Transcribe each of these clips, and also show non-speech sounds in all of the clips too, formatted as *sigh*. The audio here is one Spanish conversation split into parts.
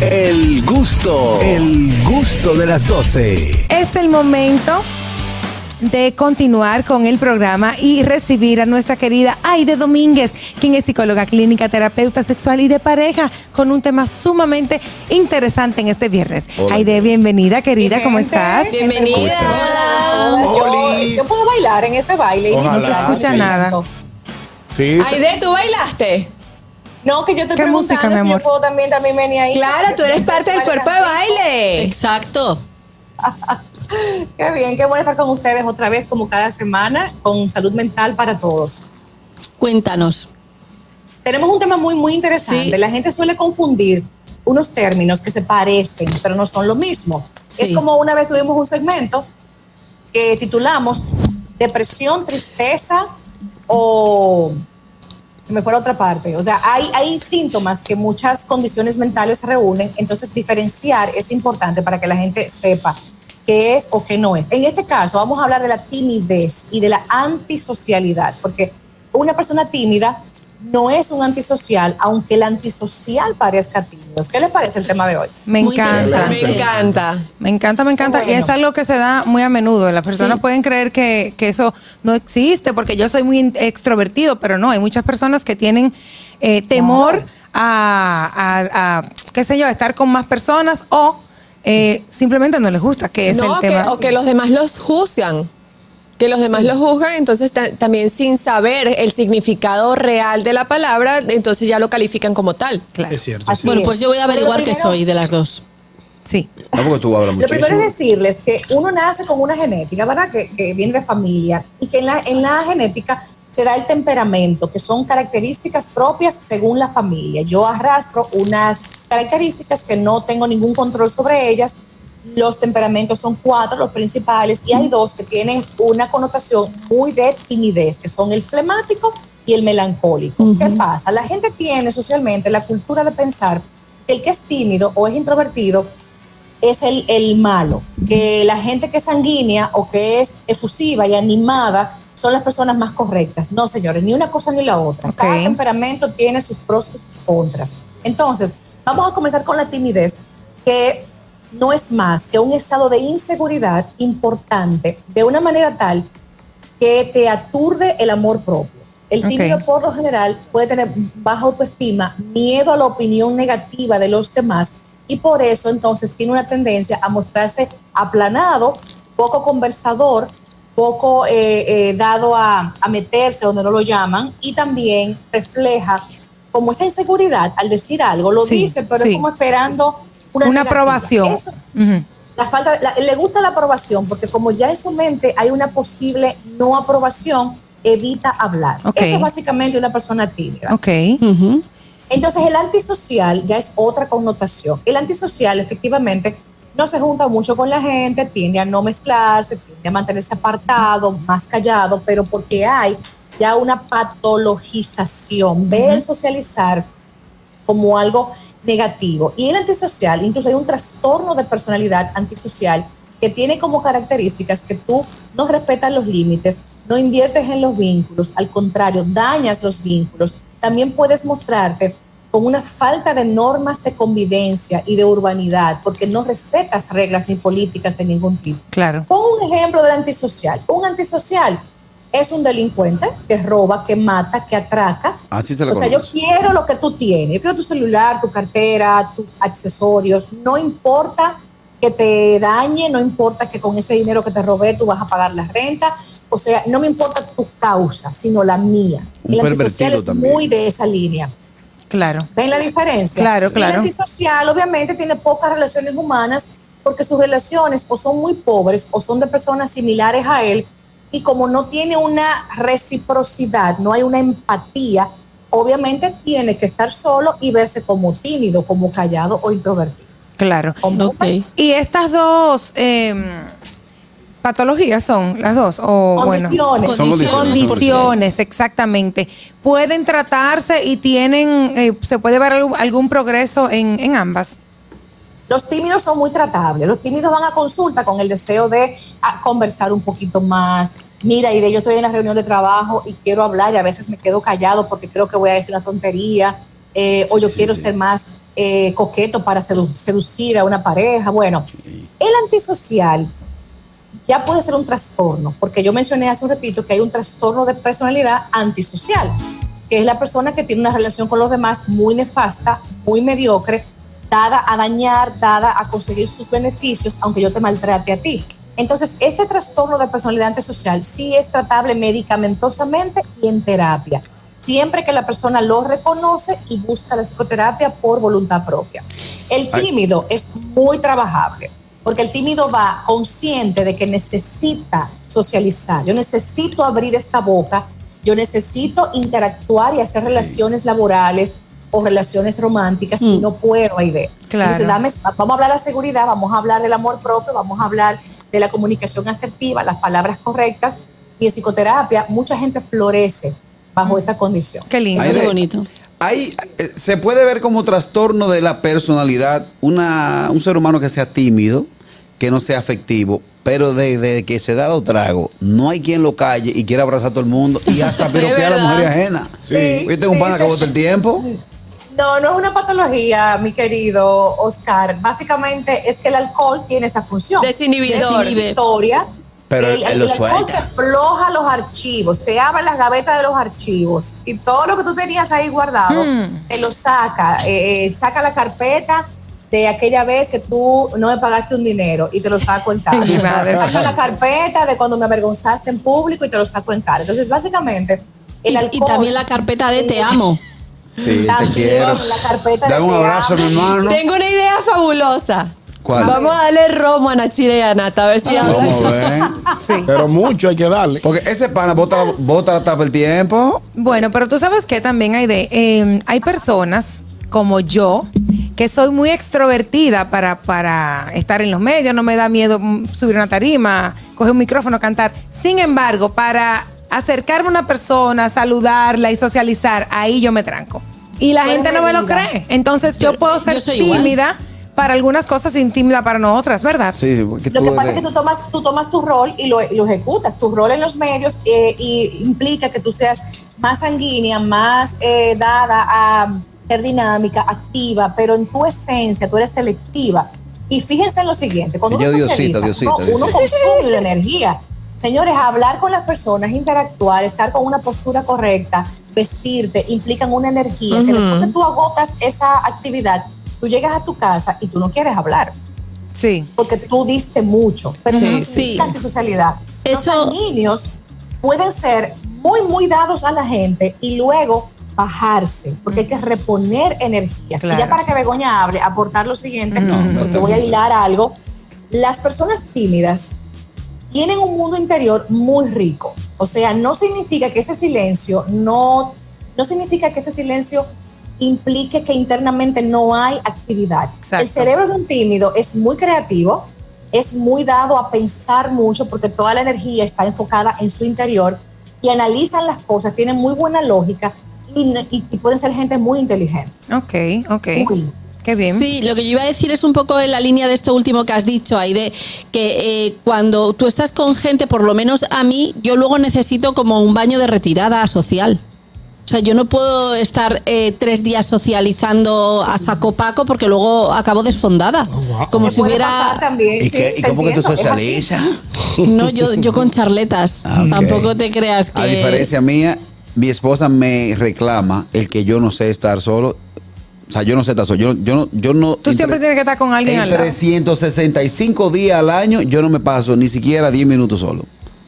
El gusto, el gusto de las 12. Es el momento de continuar con el programa y recibir a nuestra querida Aide Domínguez, quien es psicóloga clínica, terapeuta sexual y de pareja, con un tema sumamente interesante en este viernes. Aide, bienvenida, querida, ¿cómo estás? Bienvenida. Yo, yo puedo bailar en ese baile. y No se escucha Sí. nada. Sí, Aide, ¿tú bailaste? No, que yo estoy ¿Qué música, preguntando mi si yo puedo también también venir ahí. Claro, tú eres parte del cuerpo de baile. Exacto. *laughs* Qué bien, qué bueno estar con ustedes otra vez como cada semana con salud mental para todos. Cuéntanos. Tenemos un tema muy, muy interesante. Sí. La gente suele confundir unos términos que se parecen, pero no son lo mismo. Sí. Es como una vez tuvimos un segmento que titulamos Depresión, Tristeza o... Se me fue la otra parte. O sea, hay, hay síntomas que muchas condiciones mentales reúnen, entonces diferenciar es importante para que la gente sepa qué es o qué no es. En este caso, vamos a hablar de la timidez y de la antisocialidad, porque una persona tímida no es un antisocial, aunque el antisocial parezca tímido. ¿Qué les parece el tema de hoy? Me Muy encanta. Me encanta. Me encanta, me encanta. Bueno. Y es algo que se da muy a menudo. Las personas Sí. pueden creer que, que eso no existe porque yo soy muy extrovertido, pero no. Hay muchas personas que tienen eh, temor a, a- a, qué sé yo, a estar con más personas o eh, simplemente no les gusta, que es no, el que- tema. o que los demás los juzgan. Que los demás los juzgan, entonces ta- también sin saber el significado real de la palabra, entonces ya lo califican como tal. Claro. Es cierto. Así Bueno, es. pues yo voy a averiguar qué soy de las dos. Sí. Tampoco tú hablas Lo primero es decirles que uno nace con una genética, ¿verdad? Que, que viene de familia y que en la, en la genética se da el temperamento, que son características propias según la familia. Yo arrastro unas características que no tengo ningún control sobre ellas. Los temperamentos son cuatro, los principales, y hay dos que tienen una connotación muy de timidez, que son el flemático y el melancólico. ¿Qué pasa? La gente tiene socialmente la cultura de pensar que el que es tímido o es introvertido es el, el malo, que la gente que es sanguínea o que es efusiva y animada son las personas más correctas. No, señores, ni una cosa ni la otra. Cada temperamento tiene sus pros y sus contras. Entonces, vamos a comenzar con la timidez, que no es más que un estado de inseguridad importante de una manera tal que te aturde el amor propio. El tímido por lo general puede tener baja autoestima, miedo a la opinión negativa de los demás y por eso entonces tiene una tendencia a mostrarse aplanado, poco conversador, poco eh, eh, dado a, a meterse donde no lo llaman y también refleja como esa inseguridad al decir algo, lo Sí, dice, pero sí. es como esperando una, aprobación. Eso- la falta, la- le gusta la aprobación porque como ya en su mente hay una posible no aprobación, evita hablar. Ok. Eso es básicamente una persona tímida. Ok. Ujú. Entonces el antisocial ya es otra connotación. El antisocial efectivamente no se junta mucho con la gente, tiende a no mezclarse, tiende a mantenerse apartado, más callado, pero porque hay ya una patologización. Ve el socializar como algo negativo. Y el antisocial, incluso hay un trastorno de personalidad antisocial que tiene como características que tú no respetas los límites, no inviertes en los vínculos, al contrario, dañas los vínculos. También puedes mostrarte con una falta de normas de convivencia y de urbanidad, porque no respetas reglas ni políticas de ningún tipo. Claro. Pongo un ejemplo del antisocial. Un antisocial es un delincuente que roba, que mata, que atraca, Así se le o sea, yo quiero lo que tú tienes. Yo quiero tu celular, tu cartera, tus accesorios. No importa que te dañe, no importa que con ese dinero que te robé tú vas a pagar la renta. O sea, no me importa tu causa, sino la mía. Un El antisocial es también. muy de esa línea. Claro. ¿Ven la diferencia? Claro, Y claro. El antisocial obviamente tiene pocas relaciones humanas porque sus relaciones o son muy pobres o son de personas similares a él y como no tiene una reciprocidad, no hay una empatía, obviamente tiene que estar solo y verse como tímido, como callado o introvertido. Claro. Ok. Y estas dos eh, patologías son las dos, o bueno, Condiciones. Son condiciones. condiciones, exactamente. Pueden tratarse y tienen, eh, se puede ver algún, algún progreso en, en ambas. Los tímidos son muy tratables. Los tímidos van a consulta con el deseo de ah, conversar un poquito más. Mira, y de yo estoy en la reunión de trabajo y quiero hablar y a veces me quedo callado porque creo que voy a decir una tontería eh, o yo sí, quiero sí. ser más eh, coqueto para sedu- seducir a una pareja. Bueno, el antisocial ya puede ser un trastorno, porque yo mencioné hace un ratito que hay un trastorno de personalidad antisocial, que es la persona que tiene una relación con los demás muy nefasta, muy mediocre, dada a dañar, dada a conseguir sus beneficios, aunque yo te maltrate a ti. Entonces, este trastorno de personalidad antisocial sí es tratable medicamentosamente y en terapia, siempre que la persona lo reconoce y busca la psicoterapia por voluntad propia. El Ay. tímido es muy trabajable, porque el tímido va consciente de que necesita socializar, yo necesito abrir esta boca, yo necesito interactuar y hacer relaciones laborales o relaciones románticas y Mm. no puedo ahí ver. Claro. Entonces, dame- vamos a hablar de la seguridad, vamos a hablar del amor propio, vamos a hablar de la comunicación asertiva, las palabras correctas y en psicoterapia mucha gente florece bajo esta condición. Qué lindo. Qué bonito. Hay, eh, se puede ver como trastorno de la personalidad una, un ser humano que sea tímido, que no sea afectivo, pero desde que se da dos tragos, no hay quien lo calle y quiera abrazar a todo el mundo y hasta *laughs* piropear a la mujer ajena. Sí, Yo tengo un sí, pana que sí. bota el tiempo. No, no es una patología, mi querido Oscar. Básicamente es que el alcohol tiene esa función. Desinhibidor. Desinhibitoria. Pero el, alcohol suelta. te floja los archivos, te abre las gavetas de los archivos y todo lo que tú tenías ahí guardado Mm. te lo saca, eh, eh, saca la carpeta de aquella vez que tú no me pagaste un dinero y te lo saco en *laughs* cara. Saca la carpeta de cuando me avergonzaste en público y te lo saco en cara. Entonces, básicamente, el Y, alcohol... y también la carpeta de te amo. *laughs* Sí, te quiero. Dame un abrazo, mi hermano. Tengo una idea fabulosa. ¿Cuál? Vamos a darle romo a Nachira y a Nata, a ver si hablan. Vamos a ver. Sí. Pero mucho hay que darle. Porque ese pana bota, bota la tapa el tiempo. Bueno, pero tú sabes que también hay de eh, hay personas como yo que soy muy extrovertida para, para estar en los medios, no me da miedo mm, subir una tarima, coger un micrófono, cantar. Sin embargo, para acercarme a una persona, saludarla y socializar, ahí yo me tranco. Y la gente no me lo cree. Entonces yo Yo- puedo yo ser igual. tímida para algunas cosas y tímida para no otras, ¿verdad? Sí, porque Lo que pasa es eres- que tú tomas, tú tomas tu rol y lo, y lo ejecutas. Tu rol en los medios eh, y implica que tú seas más sanguínea, más eh, dada a ser dinámica, activa, pero en tu esencia tú eres selectiva. Y fíjense en lo siguiente, cuando uno Diosito, socializa, Diosito, uno, consume la energía. Señores, hablar con las personas, interactuar, estar con una postura correcta, vestirte, implican una energía que Ujú. después que tú agotas esa actividad, tú llegas a tu casa y tú no quieres hablar Sí. porque tú diste mucho, pero Sí, no sí. antisocialidad. Eso- Los niños pueden ser muy, muy dados a la gente y luego bajarse, porque hay que reponer energías. Claro. Y ya para que Begoña hable, aportar lo siguiente, porque voy a hilar algo. Las personas tímidas tienen un mundo interior muy rico. O sea, no significa que ese silencio no, no significa que ese silencio implique que internamente no hay actividad. Exacto. El cerebro de un tímido es muy creativo, es muy dado a pensar mucho porque toda la energía está enfocada en su interior y analizan las cosas, tienen muy buena lógica y, y- y pueden ser gente muy inteligente. Ok, ok. Muy. Qué bien. Sí, lo que yo iba a decir es un poco en la línea de esto último que has dicho, ahí de que eh, cuando tú estás con gente, por lo menos a mí, yo luego necesito como un baño de retirada social. O sea, yo no puedo estar eh, tres días socializando a saco paco porque luego acabo desfondada. Como Me si hubiera... también, ¿Y, sí, qué- y cómo que tú socializas? *laughs* No, yo, yo con charletas. Ah. Tampoco te creas que... A diferencia mía, mi esposa me reclama el que yo no sé estar solo. O sea, yo no sé solo. Yo, yo no, yo no. Tú siempre tienes que estar con alguien En al lado. 365 días al año, yo no me paso ni siquiera 10 minutos solo.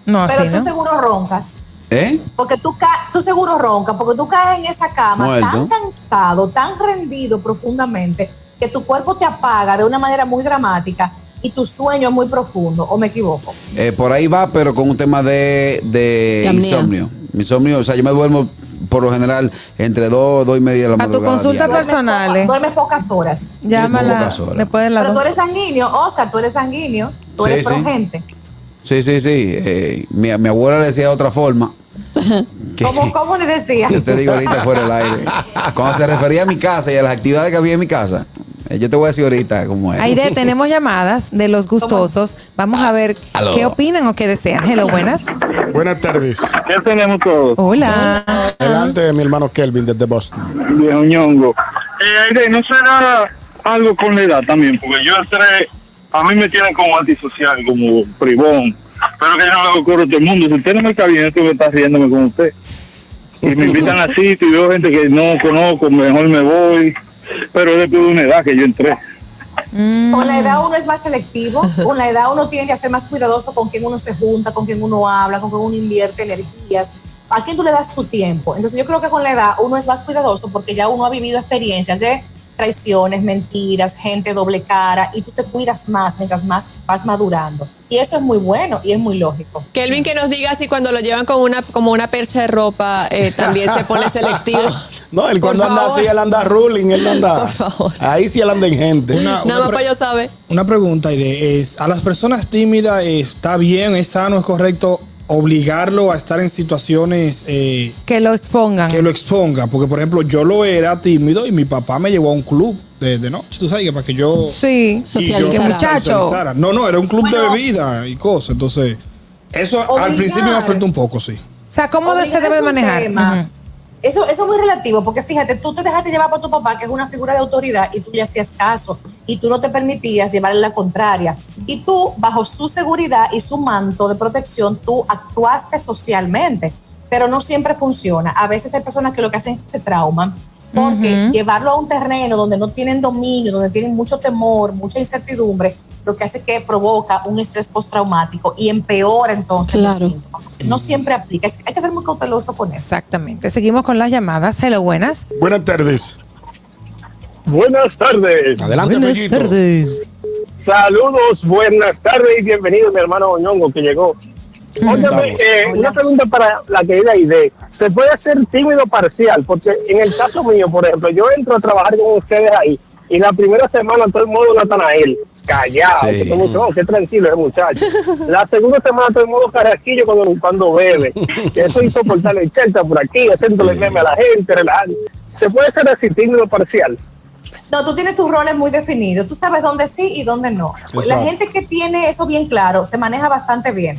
No, Pero así, tú ¿no? seguro roncas. ¿Eh? Porque tú, tú seguro roncas, porque tú caes en esa cama Muerto. tan cansado, tan rendido profundamente, que tu cuerpo te apaga de una manera muy dramática y tu sueño es muy profundo, ¿o me equivoco? Eh, por ahí va, pero con un tema de, de insomnio. Insomnio, o sea, yo me duermo por lo general entre 2, 2 y media de la A tu madrugada. consulta diaria. Duermes Duermes pocas horas. Llámala pocas horas. después de las Pero tú dos. eres sanguíneo, Oscar, tú eres sanguíneo, tú Sí, eres sí. progente. Sí, sí, sí. Eh, mi, mi abuela le decía de otra forma. *laughs* que- ¿Cómo, ¿Cómo le decía? Yo te digo ahorita fuera del aire. *laughs* Cuando se refería a mi casa y a las actividades que había en mi casa, eh, yo te voy a decir ahorita cómo es. Aide, tenemos llamadas de los gustosos. Vamos a ver Aló. qué opinan o qué desean. Hello, buenas. Buenas tardes. ¿Qué tenemos todos? Hola. Delante de mi hermano Kelvin desde Boston. Viejo ñongo. Eh, Aide, ¿no será algo con la edad también? Porque yo entré, a mí me tienen como antisocial, como privón. Pero que yo no le ocurre a todo el mundo. Si usted no me está bien, esto me está riéndome con usted. Y me invitan a sitio y veo gente que no conozco, mejor me voy. Pero es después de una edad que yo entré. Con la edad uno es más selectivo, con la edad uno tiende a ser más cuidadoso con quien uno se junta, con quien uno habla, con quien uno invierte energías, a quién tú le das tu tiempo. Entonces yo creo que con la edad uno es más cuidadoso porque ya uno ha vivido experiencias de traiciones, mentiras, gente doble cara y tú te cuidas más mientras más vas madurando. Y eso es muy bueno y es muy lógico. Kelvin que nos diga si cuando lo llevan con una como una percha de ropa eh, también se pone selectivo. *laughs* No, él cuando anda así, él anda ruling, él anda. Por favor. Ahí sí él anda en gente. Una, Nada una más para yo saber. una pregunta, Aide, es, a las personas tímidas está bien, es sano, es correcto obligarlo a estar en situaciones eh, Que lo expongan. que lo exponga, porque por ejemplo yo lo era tímido y mi papá me llevó a un club de, de noche, tú sabes que para que yo Sí. y yo Socializar. Que muchacho. socializara. No, no, era un club Bueno. de bebida y cosas, entonces eso al principio me afectó un poco, sí. O sea, ¿cómo de- se debe manejar? Eso, eso es muy relativo, porque fíjate, tú te dejaste llevar por tu papá, que es una figura de autoridad, y tú le hacías caso, y tú no te permitías llevarle la contraria. Y tú, bajo su seguridad y su manto de protección, tú actuaste socialmente, pero no siempre funciona. A veces hay personas que lo que hacen es que se trauman, porque llevarlo a un terreno donde no tienen dominio, donde tienen mucho temor, mucha incertidumbre, lo que hace que provoca un estrés postraumático y empeora entonces los Claro. síntomas. No siempre aplica, hay que ser muy cauteloso con eso. Exactamente. Seguimos con las llamadas. Hello, buenas. Buenas tardes. Buenas tardes. Adelante, buenas Fellito. tardes. Saludos, buenas tardes y bienvenido mi hermano Oñongo que llegó. Óyeme, eh, una pregunta para la querida Aide. ¿Se puede hacer tímido parcial? Porque en el caso mío, por ejemplo, yo entro a trabajar con ustedes ahí y la primera semana todo el mundo Natanael, callado, Sí. que todo el mundo, "Oh, qué tranquilo ese muchacho. *laughs* La segunda semana todo el mundo carrasquillo cuando, cuando bebe. Que eso hizo portarle el chelta por aquí, haciéndole meme a la gente, relajando. ¿Se puede hacer así tímido parcial? No, tú tienes tus roles muy definidos. Tú sabes dónde sí y dónde no. La gente que tiene eso bien claro se maneja bastante bien.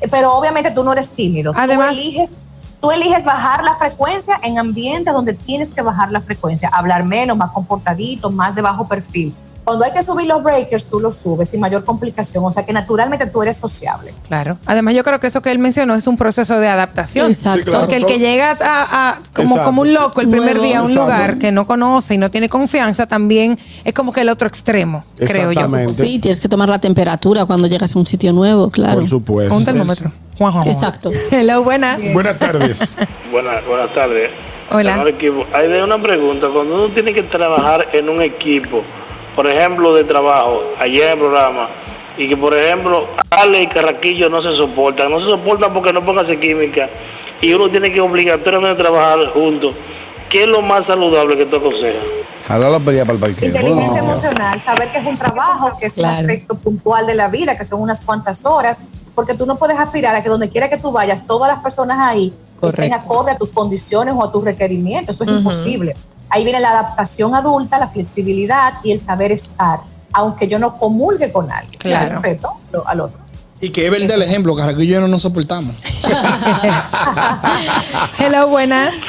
Eh, Pero obviamente tú no eres tímido. Además- tú eliges, tú eliges bajar la frecuencia en ambientes donde tienes que bajar la frecuencia. Hablar menos, más comportadito, más de bajo perfil. Cuando hay que subir los breakers, tú los subes sin mayor complicación. O sea que naturalmente tú eres sociable. Claro. Además, yo creo que eso que él mencionó es un proceso de adaptación. Exacto. Sí, claro. Porque el que llega a, a- como, Exacto. como un loco el primer Nuevo. día a un Exacto. lugar que no conoce y no tiene confianza, también es como que el otro extremo, creo yo. Sí, tienes que tomar la temperatura cuando llegas a un sitio nuevo, claro. Por supuesto. Un termómetro. Juan, Juan, Juan. Exacto. *laughs* Hello, buenas. Buenas tardes. *laughs* Buenas, buenas tardes. Hola. Hay de una pregunta. Cuando uno tiene que trabajar en un equipo, por ejemplo, de trabajo, ayer en el programa, y que, por ejemplo, Ale y Carraquillo no se soportan, no se soportan porque no póngase química, y uno tiene que obligatoriamente trabajar juntos, ¿qué es lo más saludable que tú aconsejas? Jalar la pelea para el parqueo. Inteligencia No. emocional, saber que es un trabajo, que es un Claro. aspecto puntual de la vida, que son unas cuantas horas, porque tú no puedes aspirar a que donde quiera que tú vayas, todas las personas ahí estén acorde a tus condiciones o a tus requerimientos. Eso es imposible. Ahí viene la adaptación adulta, la flexibilidad y el saber estar, aunque yo no comulgue con alguien. Claro. Respeto al otro. Y que es verdad el ejemplo, Carraquillo y yo no nos soportamos. *laughs* Hello, buenas.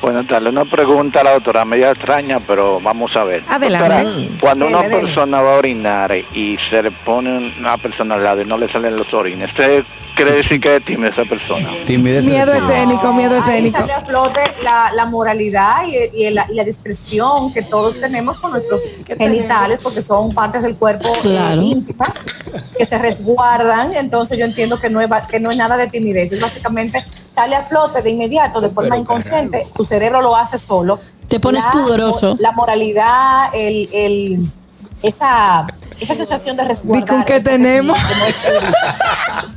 Buenas tardes. Una pregunta a la doctora, media extraña, pero vamos a ver. Adelante. Doctora, cuando una Dele, persona va a orinar y se le pone una persona al lado y no le salen los orines, ¿usted quiere decir que es tímida esa persona? Timidez Miedo escénico, miedo Ahí escénico. sale a flote la, la moralidad y, y la, y la discreción que todos tenemos con nuestros genitales, porque son partes del cuerpo eh, Claro. íntimas que se resguardan. Entonces yo entiendo que no, es, que no es nada de timidez, es básicamente sale a flote de inmediato, de forma inconsciente, tu cerebro lo hace solo. Te pones pudoroso. La moralidad, el, el, esa, esa sensación de resguardar. con qué tenemos? *laughs*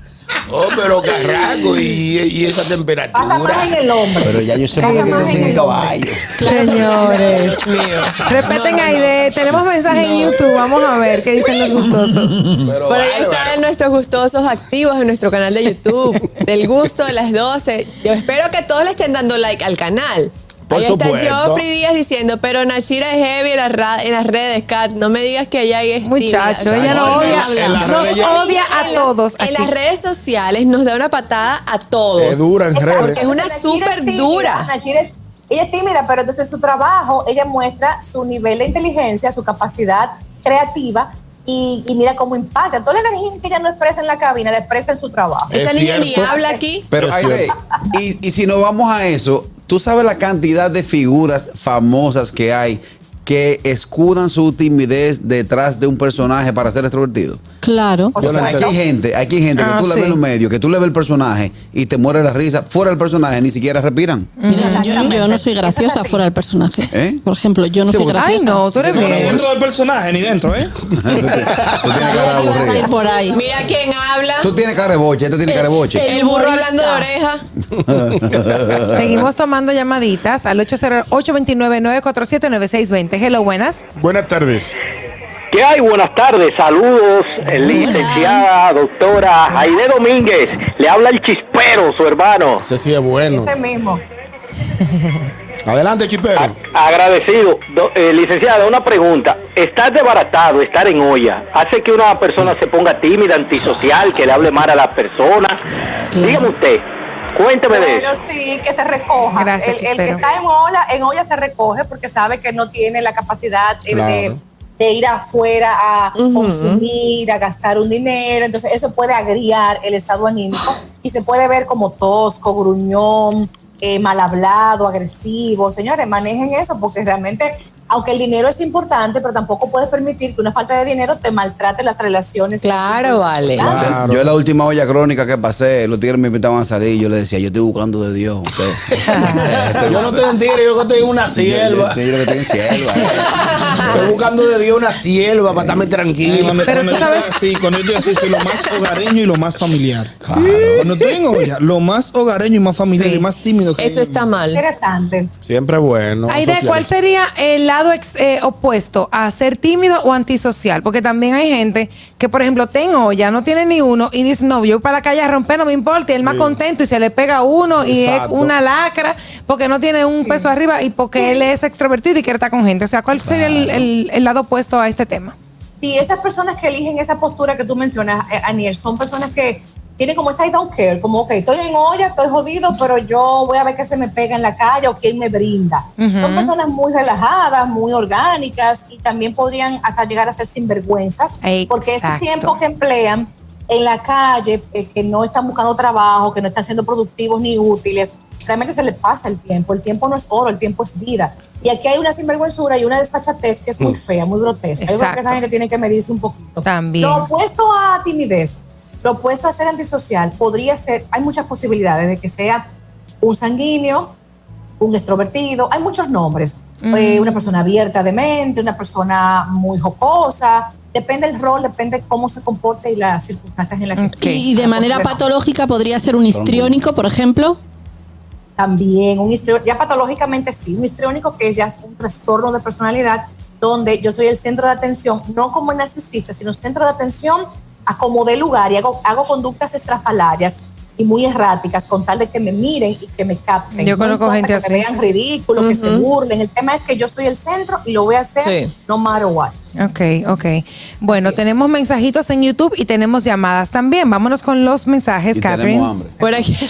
Oh, pero carraco y, y esa Pasa más en temperatura. el hombre. Pero ya yo sé por qué te en dicen el caballo. Señores. Dios mío. Respeten a Aide. Tenemos mensajes en YouTube. Vamos a ver qué dicen los gustosos. Por ahí están nuestros gustosos activos en nuestro canal de YouTube. Del gusto de las 12. Yo espero que todos le estén dando like al canal. Por ahí supuesto. está Joffrey Díaz diciendo, pero Nachira es heavy en, las en las redes, Kat. No me digas que ella es Muchacho, tímida. ella No, nos no odia, nos odia a todos En aquí. las redes sociales nos da una patada a todos. Es dura en Exacto. redes. Es una súper dura. Nachira es, ella es tímida, pero entonces su trabajo, ella muestra su nivel de inteligencia, su capacidad creativa y, y mira cómo impacta. Toda la energía que ella no expresa en la cabina, la expresa en su trabajo. Esa Es niña ni habla aquí. Pero cierto. y, y si nos vamos a eso, tú sabes la cantidad de figuras famosas que hay que escudan su timidez detrás de un personaje para ser extrovertido. Claro. Por O sea, aquí hay gente, aquí hay gente Ah, que tú la sí. ves en los medios, que tú le ves el personaje y te muere la risa. Fuera del personaje ni siquiera respiran. Mira, yo, yo no soy graciosa fuera del personaje. ¿Eh? Por ejemplo, yo no Sí, soy graciosa. Ay, no, tú eres bien. dentro del personaje, ni dentro, ¿eh? *laughs* tú, tienes cara de por ahí. Mira quién habla. Tú tienes cara de boche, este tiene cara de boche. El burro hablando de oreja. *laughs* Seguimos tomando llamaditas al 808-29-947-9620. Hello, buenas. Buenas tardes. ¿Qué hay? Buenas tardes, saludos, licenciada, doctora Aide Domínguez. Le habla el chispero, su hermano. Ese sí es bueno. Ese mismo. *laughs* Adelante, chipero. Agradecido. Do- eh, licenciada, una pregunta. Estar desbaratado, estar en olla, hace que una persona se ponga tímida, antisocial, que le hable mal a las personas. Dígame usted, cuénteme de Pero eso. sí, que se recoja. Gracias, el, el que Chispero. está en olla, en olla se recoge porque sabe que no tiene la capacidad eh, de. De ir afuera a consumir, a gastar un dinero. Entonces, eso puede agriar el estado anímico y se puede ver como tosco, gruñón, eh, mal hablado, agresivo. Señores, manejen eso porque realmente. Aunque el dinero es importante, pero tampoco puedes permitir que una falta de dinero te maltrate las relaciones. Claro, vale. Claro. Yo en la última olla crónica que pasé, los tigres me invitaban a salir y yo les decía, yo estoy buscando de Dios. Usted. *laughs* Yo no te entiendo, yo lo que estoy en una sierva. Sí, yo lo que estoy en sierva. eh. Estoy buscando de Dios una sierva para estarme tranquilo. cuando, Pero cuando tú yo sabes- estoy así, cuando yo estoy así, soy lo más hogareño y lo más familiar. Cuando estoy en olla, lo más hogareño y más familiar Sí. y más tímido que Eso hay. está mal. Interesante. Siempre bueno. Aide, ¿cuál sería el lado ex- eh, opuesto a ser tímido o antisocial? Porque también hay gente que, por ejemplo, tengo ya no tiene ni uno y dice, no, yo voy para la calle a romper, no me importa, y él más contento y se le pega uno y es una lacra porque no tiene un peso arriba y porque él es extrovertido y quiere estar con gente. O sea, ¿cuál sería el, el- el lado opuesto a este tema? Sí, esas personas que eligen esa postura que tú mencionas, eh, Aniel, son personas que tienen como esa I don't care, como, ok, estoy en olla, estoy jodido, pero yo voy a ver qué se me pega en la calle o quién me brinda. Ujú. Son personas muy relajadas, muy orgánicas y también podrían hasta llegar a ser sinvergüenzas, porque ese Exacto. tiempo que emplean en la calle, eh, que no están buscando trabajo, que no están siendo productivos ni útiles, realmente se les pasa el tiempo. El tiempo no es oro, el tiempo es vida. Y aquí hay una sinvergüenzura y una desfachatez que es muy fea, muy grotesca. Yo creo que Exacto. esa gente tiene que medirse un poquito. También. Lo opuesto a timidez, lo opuesto a ser antisocial, podría ser, hay muchas posibilidades de que sea un sanguíneo, un extrovertido, hay muchos nombres. Mm. Eh, una persona abierta de mente, una persona muy jocosa. Depende del rol, depende cómo se comporte y las circunstancias en las que Ok. Y de manera patológica podría ser un histriónico, por ejemplo. También, un histriónico, ya patológicamente sí, un histriónico que ya es un trastorno de personalidad donde yo soy el centro de atención, no como el narcisista, sino centro de atención a como de lugar y hago, hago conductas estrafalarias y muy erráticas con tal de que me miren y que me capten. Yo No conozco importa gente que así. me vean ridículo, que se burlen. El tema es que yo soy el centro y lo voy a hacer Sí. no matter what. Ok, ok. Bueno, tenemos mensajitos en YouTube y tenemos llamadas también. Vámonos con los mensajes, Y Catherine. tenemos hambre. Por aquí. *laughs*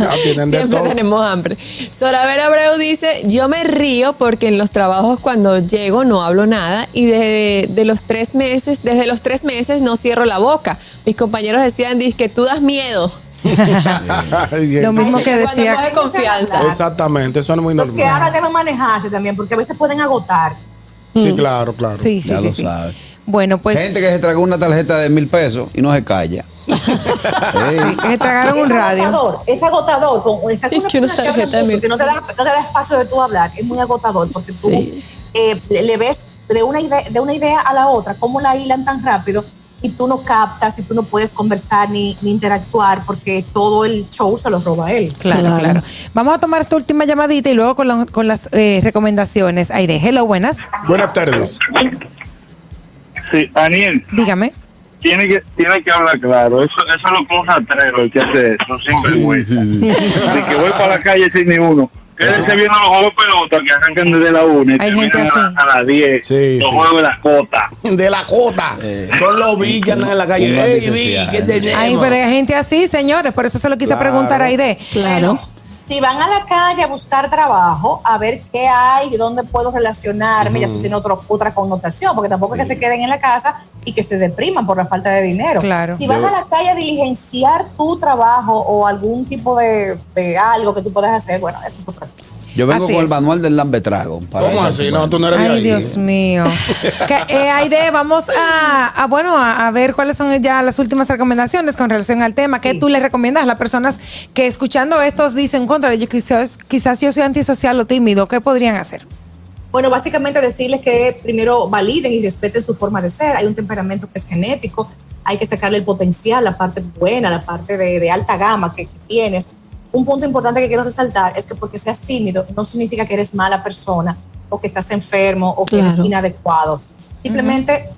Ah, Siempre tenemos hambre. Soraber Abreu dice, yo me río porque en los trabajos cuando llego no hablo nada y de, de los tres meses, desde los tres meses no cierro la boca. Mis compañeros decían, dice que tú das miedo. *laughs* Lo mismo que Cuando decía. coge confianza. Exactamente, eso no es muy Los que normal. ahora deben manejarse también, porque a veces pueden agotar. Sí, claro, claro. Sí, sí, Ya sí, lo sí. sabe. Bueno, pues Gente que se tragó una tarjeta de mil pesos y no se calla. *laughs* Sí. que se tragaron un es radio. Agotador, es agotador. Con, Es una que que mucho, que no te, da, no te da espacio de tú hablar. Es muy agotador porque tú eh, le le ves de una, idea, de una idea a la otra, cómo la hilan tan rápido y tú no captas y tú no puedes conversar ni, ni interactuar porque todo el show se lo roba él. Claro, claro, Claro. Vamos a tomar esta última llamadita y luego con, la- con las eh, recomendaciones. Aide, hello, buenas. Buenas tardes. Sí, Aniel, Dígame. tiene que, tiene que hablar claro. Eso, eso es lo que un ratrero el que hace eso, sin vergüenza. Que voy para la calle sin ni uno. Quédense viendo los juegos de pelota que arrancan desde la 1 y Hay gente terminan así. a, a las 10. Sí, los sí. juegos de la cota. *laughs* De la cota. Son los vi que andan en la calle. mal Ey, vi, licenciado. ¿qué tenemos? Ay, pero hay gente así, señores. Por eso se lo quise Claro. preguntar a Aide. Claro. Si van a la calle a buscar trabajo, a ver qué hay, dónde puedo relacionarme, ya eso tiene otro, otra connotación, porque tampoco es que se queden en la casa y que se depriman por la falta de dinero. Claro. Si van a la calle a diligenciar tu trabajo o algún tipo de, de algo que tú puedas hacer, bueno, eso es otra cosa. Yo vengo Así con es. el manual del lambetrago. para ¿Cómo así? No, tú no eres de Ay, ahí. Dios mío. *laughs* Que, eh, Aide, vamos a, a, bueno, a, a ver cuáles son ya las últimas recomendaciones con relación al tema. ¿Qué tú le recomiendas a las personas que escuchando estos dicen contra yo quizás, quizás yo soy antisocial o tímido? ¿Qué podrían hacer? Bueno, básicamente decirles que primero validen y respeten su forma de ser. Hay un temperamento que es genético, hay que sacarle el potencial, la parte buena, la parte de, de alta gama que, que tienes. Un punto importante que quiero resaltar es que porque seas tímido no significa que eres mala persona o que estás enfermo o que eres Claro. inadecuado. Simplemente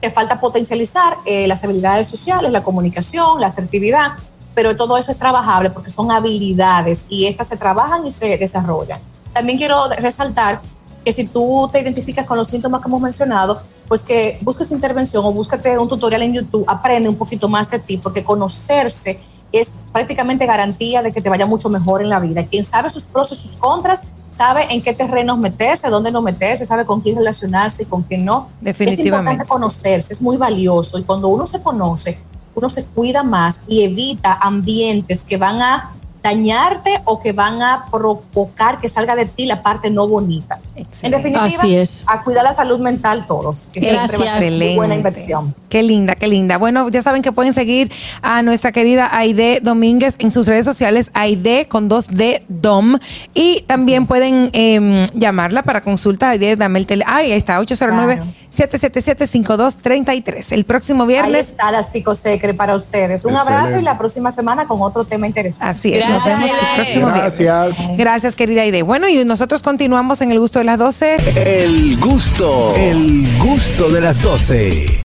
te falta potencializar eh, las habilidades sociales, la comunicación, la asertividad, pero todo eso es trabajable porque son habilidades y estas se trabajan y se desarrollan. También quiero resaltar que si tú te identificas con los síntomas que hemos mencionado, pues que busques intervención o búscate un tutorial en YouTube, aprende un poquito más de ti, porque conocerse es prácticamente garantía de que te vaya mucho mejor en la vida. Quien sabe sus pros y sus contras, sabe en qué terrenos meterse, dónde no meterse, sabe con quién relacionarse y con quién no. Es Definitivamente. importante conocerse, es muy valioso y cuando uno se conoce, uno se cuida más y evita ambientes que van a dañarte o que van a provocar que salga de ti la parte no bonita. En definitiva, Así es. a cuidar la salud mental todos, que siempre va a ser buena inversión. Qué linda, qué linda. Bueno, ya saben que pueden seguir a nuestra querida Aide Domínguez en sus redes sociales, Aide con dos D Dom. Y también pueden eh, llamarla para consulta. Aide, dame el tele. Ay, ahí está, 809-777-5233. El próximo Ahí viernes. está la psicosecre para ustedes. Un Excelente. abrazo y la próxima semana con otro tema interesante. Así es, nos vemos el próximo viernes. Gracias. Gracias, querida Aide. Bueno, y nosotros continuamos en el gusto de las 12. El gusto, el gusto de las 12.